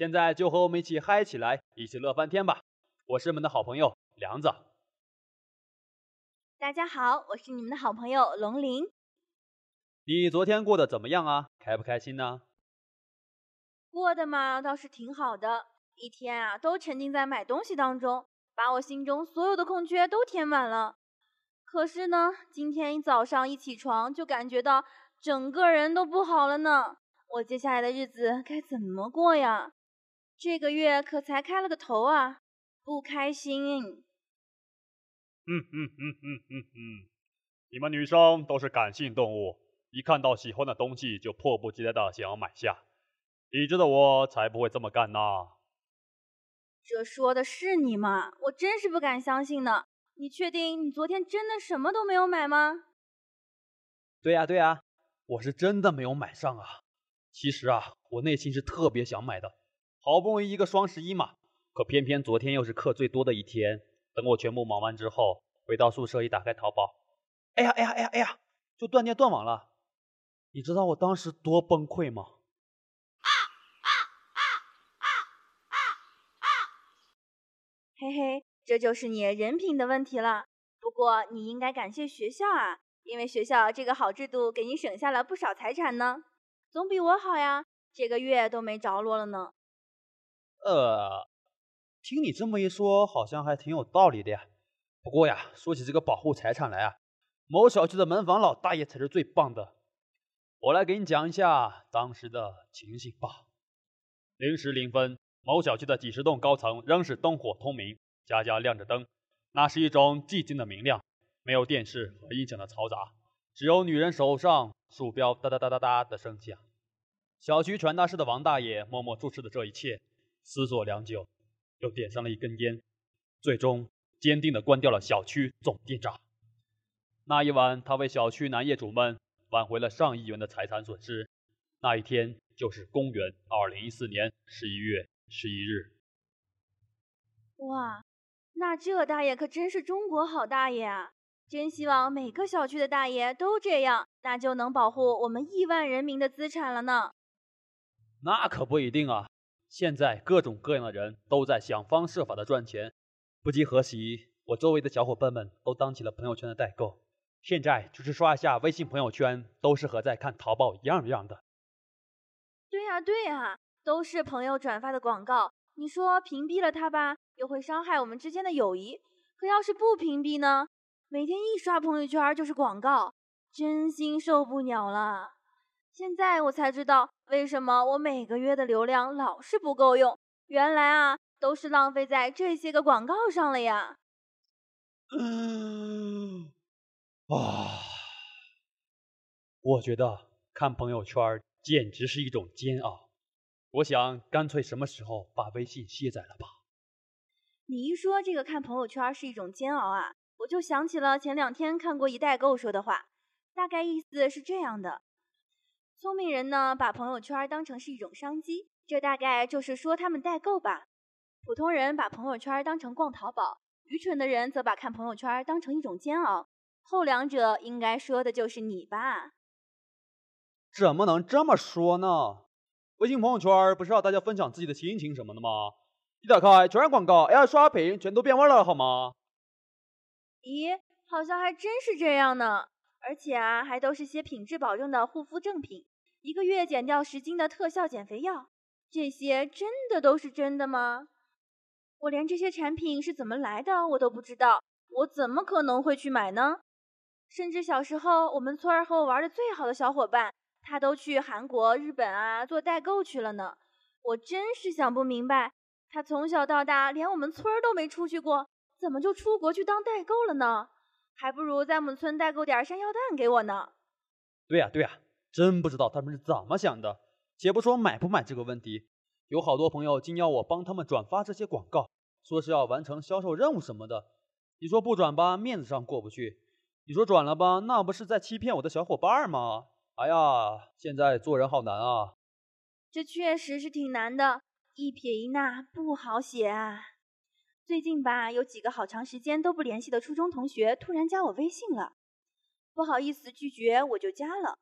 现在就和我们一起嗨起来，一起乐翻天吧！我是你们的好朋友梁子。大家好，我是你们的好朋友龙鳞。你昨天过得怎么样啊？开不开心呢？过得嘛倒是挺好的，一天啊都沉浸在买东西当中，把我心中所有的空缺都填满了。可是呢，今天一早上一起床就感觉到整个人都不好了呢。我接下来的日子该怎么过呀？这个月可才开了个头啊，不开心。嗯嗯嗯嗯嗯嗯，你们女生都是感性动物，一看到喜欢的东西就迫不及待的想要买下。理智的我才不会这么干呢。这说的是你吗？我真是不敢相信呢。你确定你昨天真的什么都没有买吗？对呀对呀，我是真的没有买上啊。其实啊，我内心是特别想买的，好不容易一个双十一嘛，可偏偏昨天又是课最多的一天。等我全部忙完之后，回到宿舍一打开淘宝，哎呀哎呀哎呀哎呀，就断电断网了。你知道我当时多崩溃吗？啊啊啊啊啊啊嘿嘿。这就是你人品的问题了。不过你应该感谢学校啊，因为学校这个好制度给你省下了不少财产呢，总比我好呀。这个月都没着落了呢。呃，听你这么一说，好像还挺有道理的呀。不过呀，说起这个保护财产来啊，某小区的门房老大爷才是最棒的。我来给你讲一下当时的情形吧。零时零分，某小区的几十栋高层仍是灯火通明。家家亮着灯，那是一种寂静的明亮，没有电视和音响的嘈杂，只有女人手上鼠标哒哒哒哒哒的声响。小区传达室的王大爷默默注视着这一切，思索良久，又点上了一根烟，最终坚定地关掉了小区总电闸。那一晚，他为小区男业主们挽回了上亿元的财产损失。那一天就是公元二零一四年十一月十一日。哇！那这大爷可真是中国好大爷啊！真希望每个小区的大爷都这样，那就能保护我们亿万人民的资产了呢。那可不一定啊！现在各种各样的人都在想方设法的赚钱。不计何喜，我周围的小伙伴们都当起了朋友圈的代购。现在就是刷一下微信朋友圈，都是和在看淘宝一样一样的。对呀对呀，都是朋友转发的广告。你说屏蔽了他吧？又会伤害我们之间的友谊。可要是不屏蔽呢？每天一刷朋友圈就是广告，真心受不了了。现在我才知道为什么我每个月的流量老是不够用，原来啊都是浪费在这些个广告上了呀。嗯，啊，我觉得看朋友圈简直是一种煎熬。我想干脆什么时候把微信卸载了吧。你一说这个看朋友圈是一种煎熬啊，我就想起了前两天看过一代购说的话，大概意思是这样的：聪明人呢把朋友圈当成是一种商机，这大概就是说他们代购吧；普通人把朋友圈当成逛淘宝，愚蠢的人则把看朋友圈当成一种煎熬。后两者应该说的就是你吧？怎么能这么说呢？微信朋友圈不是让大家分享自己的心情什么的吗？一打开全是广告，哎呀，刷屏，全都变味了，好吗？咦，好像还真是这样呢。而且啊，还都是些品质保证的护肤正品，一个月减掉十斤的特效减肥药，这些真的都是真的吗？我连这些产品是怎么来的我都不知道，我怎么可能会去买呢？甚至小时候我们村儿和我玩的最好的小伙伴，他都去韩国、日本啊做代购去了呢。我真是想不明白。他从小到大连我们村儿都没出去过，怎么就出国去当代购了呢？还不如在我们村代购点山药蛋给我呢。对呀对呀，真不知道他们是怎么想的。且不说买不买这个问题，有好多朋友竟要我帮他们转发这些广告，说是要完成销售任务什么的。你说不转吧，面子上过不去；你说转了吧，那不是在欺骗我的小伙伴吗？哎呀，现在做人好难啊！这确实是挺难的，一撇一捺不好写啊。最近吧，有几个好长时间都不联系的初中同学突然加我微信了，不好意思拒绝，我就加了。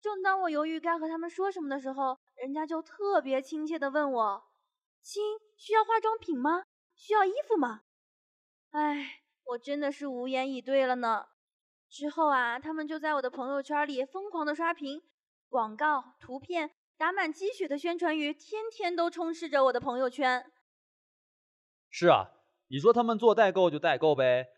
正当我犹豫该和他们说什么的时候，人家就特别亲切的问我：“亲，需要化妆品吗？需要衣服吗？”哎，我真的是无言以对了呢。之后啊，他们就在我的朋友圈里疯狂的刷屏，广告、图片。打满鸡血的宣传语，天天都充斥着我的朋友圈。是啊，你说他们做代购就代购呗，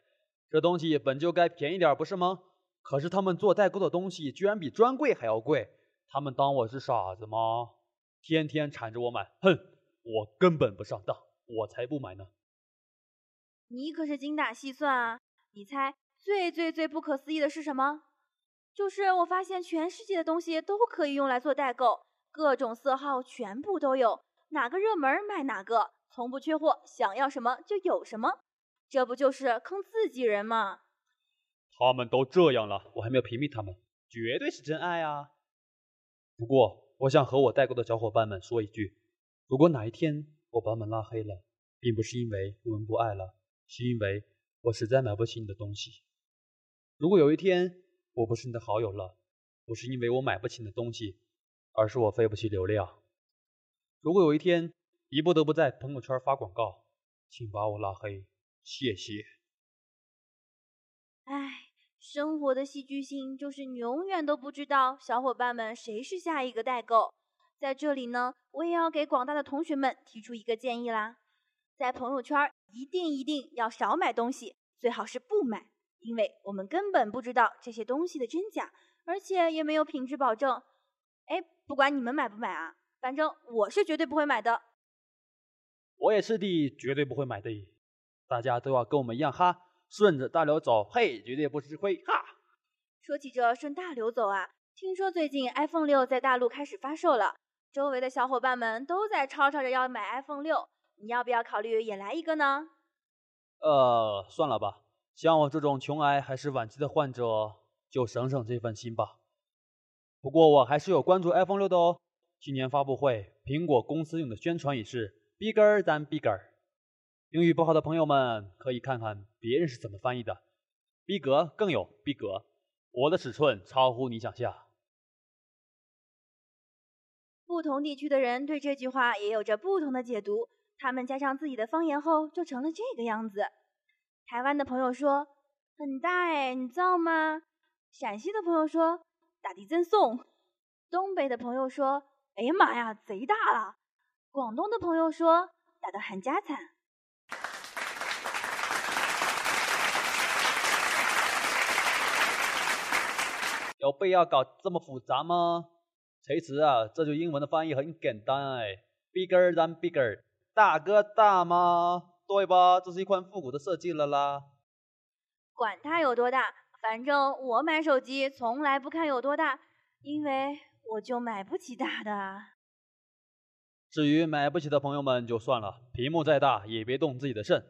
这东西本就该便宜点，不是吗？可是他们做代购的东西居然比专柜还要贵，他们当我是傻子吗？天天缠着我买，哼，我根本不上当，我才不买呢。你可是精打细算啊！你猜最最最不可思议的是什么？就是我发现全世界的东西都可以用来做代购。各种色号全部都有，哪个热门买哪个，从不缺货，想要什么就有什么，这不就是坑自己人吗？他们都这样了，我还没有屏蔽他们，绝对是真爱啊！不过，我想和我代购的小伙伴们说一句：如果哪一天我把他们拉黑了，并不是因为我们不爱了，是因为我实在买不起你的东西。如果有一天我不是你的好友了，不是因为我买不起你的东西。而是我费不起流量。如果有一天你不得不在朋友圈发广告，请把我拉黑，谢谢。唉，生活的戏剧性就是你永远都不知道小伙伴们谁是下一个代购。在这里呢，我也要给广大的同学们提出一个建议啦，在朋友圈一定一定要少买东西，最好是不买，因为我们根本不知道这些东西的真假，而且也没有品质保证。哎，不管你们买不买啊，反正我是绝对不会买的。我也是的，绝对不会买的。大家都要跟我们一样哈，顺着大流走，嘿，绝对不吃亏哈。说起这顺大流走啊，听说最近 iPhone 六在大陆开始发售了，周围的小伙伴们都在吵吵着要买 iPhone 六，你要不要考虑也来一个呢？呃，算了吧，像我这种穷癌还是晚期的患者，就省省这份心吧。不过我还是有关注 iPhone 六的哦。今年发布会，苹果公司用的宣传语是 “bigger than bigger”。英语不好的朋友们可以看看别人是怎么翻译的，逼格更有逼格。我的尺寸超乎你想象。不同地区的人对这句话也有着不同的解读，他们加上自己的方言后，就成了这个样子。台湾的朋友说：“很大哎，你造吗？”陕西的朋友说。打的真送，东北的朋友说：“哎呀妈呀，贼大了！”广东的朋友说：“打的很家惨。”有必要搞这么复杂吗？其实啊，这句英文的翻译很简单哎，“bigger than bigger”，大哥大吗？对吧？这是一款复古的设计了啦。管它有多大。反正我买手机从来不看有多大，因为我就买不起大的。至于买不起的朋友们就算了，屏幕再大也别动自己的肾。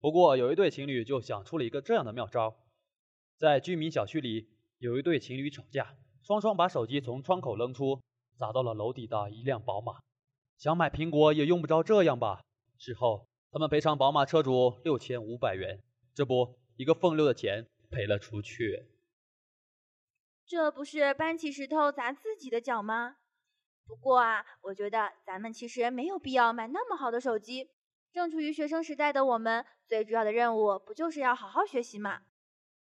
不过有一对情侣就想出了一个这样的妙招，在居民小区里有一对情侣吵架，双双把手机从窗口扔出，砸到了楼底的一辆宝马。想买苹果也用不着这样吧？事后他们赔偿宝马车主六千五百元，这不一个风流的钱。赔了出去，这不是搬起石头砸自己的脚吗？不过啊，我觉得咱们其实没有必要买那么好的手机。正处于学生时代的我们，最主要的任务不就是要好好学习吗？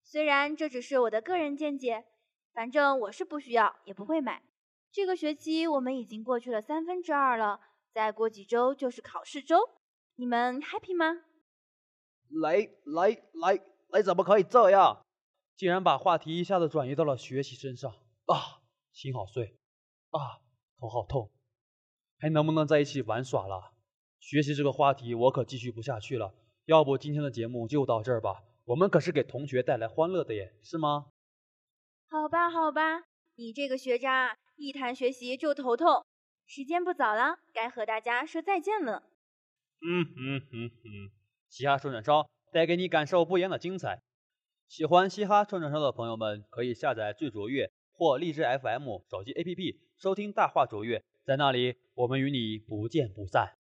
虽然这只是我的个人见解，反正我是不需要，也不会买。这个学期我们已经过去了三分之二了，再过几周就是考试周，你们 happy 吗？来来来！来，怎么可以这样？竟然把话题一下子转移到了学习身上啊！心好碎啊，头好痛，还能不能在一起玩耍了？学习这个话题我可继续不下去了。要不今天的节目就到这儿吧？我们可是给同学带来欢乐的耶，是吗？好吧，好吧，你这个学渣，一谈学习就头痛。时间不早了，该和大家说再见了。嗯嗯嗯嗯，嘻哈串串烧带给你感受不一样的精彩。喜欢嘻哈串串烧的朋友们，可以下载最卓越或荔枝 FM 手机 APP 收听大话卓越，在那里我们与你不见不散。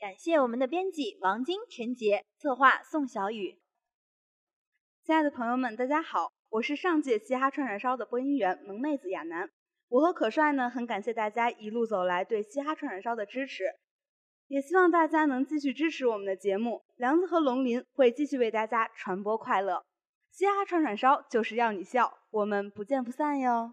感谢我们的编辑王晶、陈杰，策划宋小雨。亲爱的朋友们，大家好，我是上届嘻哈串串烧的播音员萌妹子亚楠。我和可帅呢，很感谢大家一路走来对嘻哈串串烧的支持，也希望大家能继续支持我们的节目。梁子和龙鳞会继续为大家传播快乐，家串串烧就是要你笑，我们不见不散哟。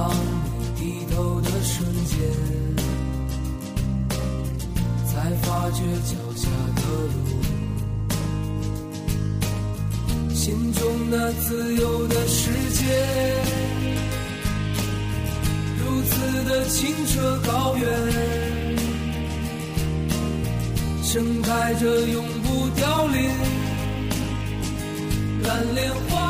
当你低头的瞬间，才发觉脚下的路。心中那自由的世界，如此的清澈高远，盛开着永不凋零蓝莲花。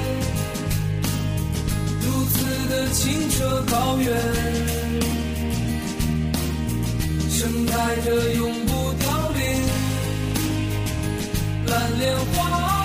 如此的清澈高远，盛开着永不凋零蓝莲花。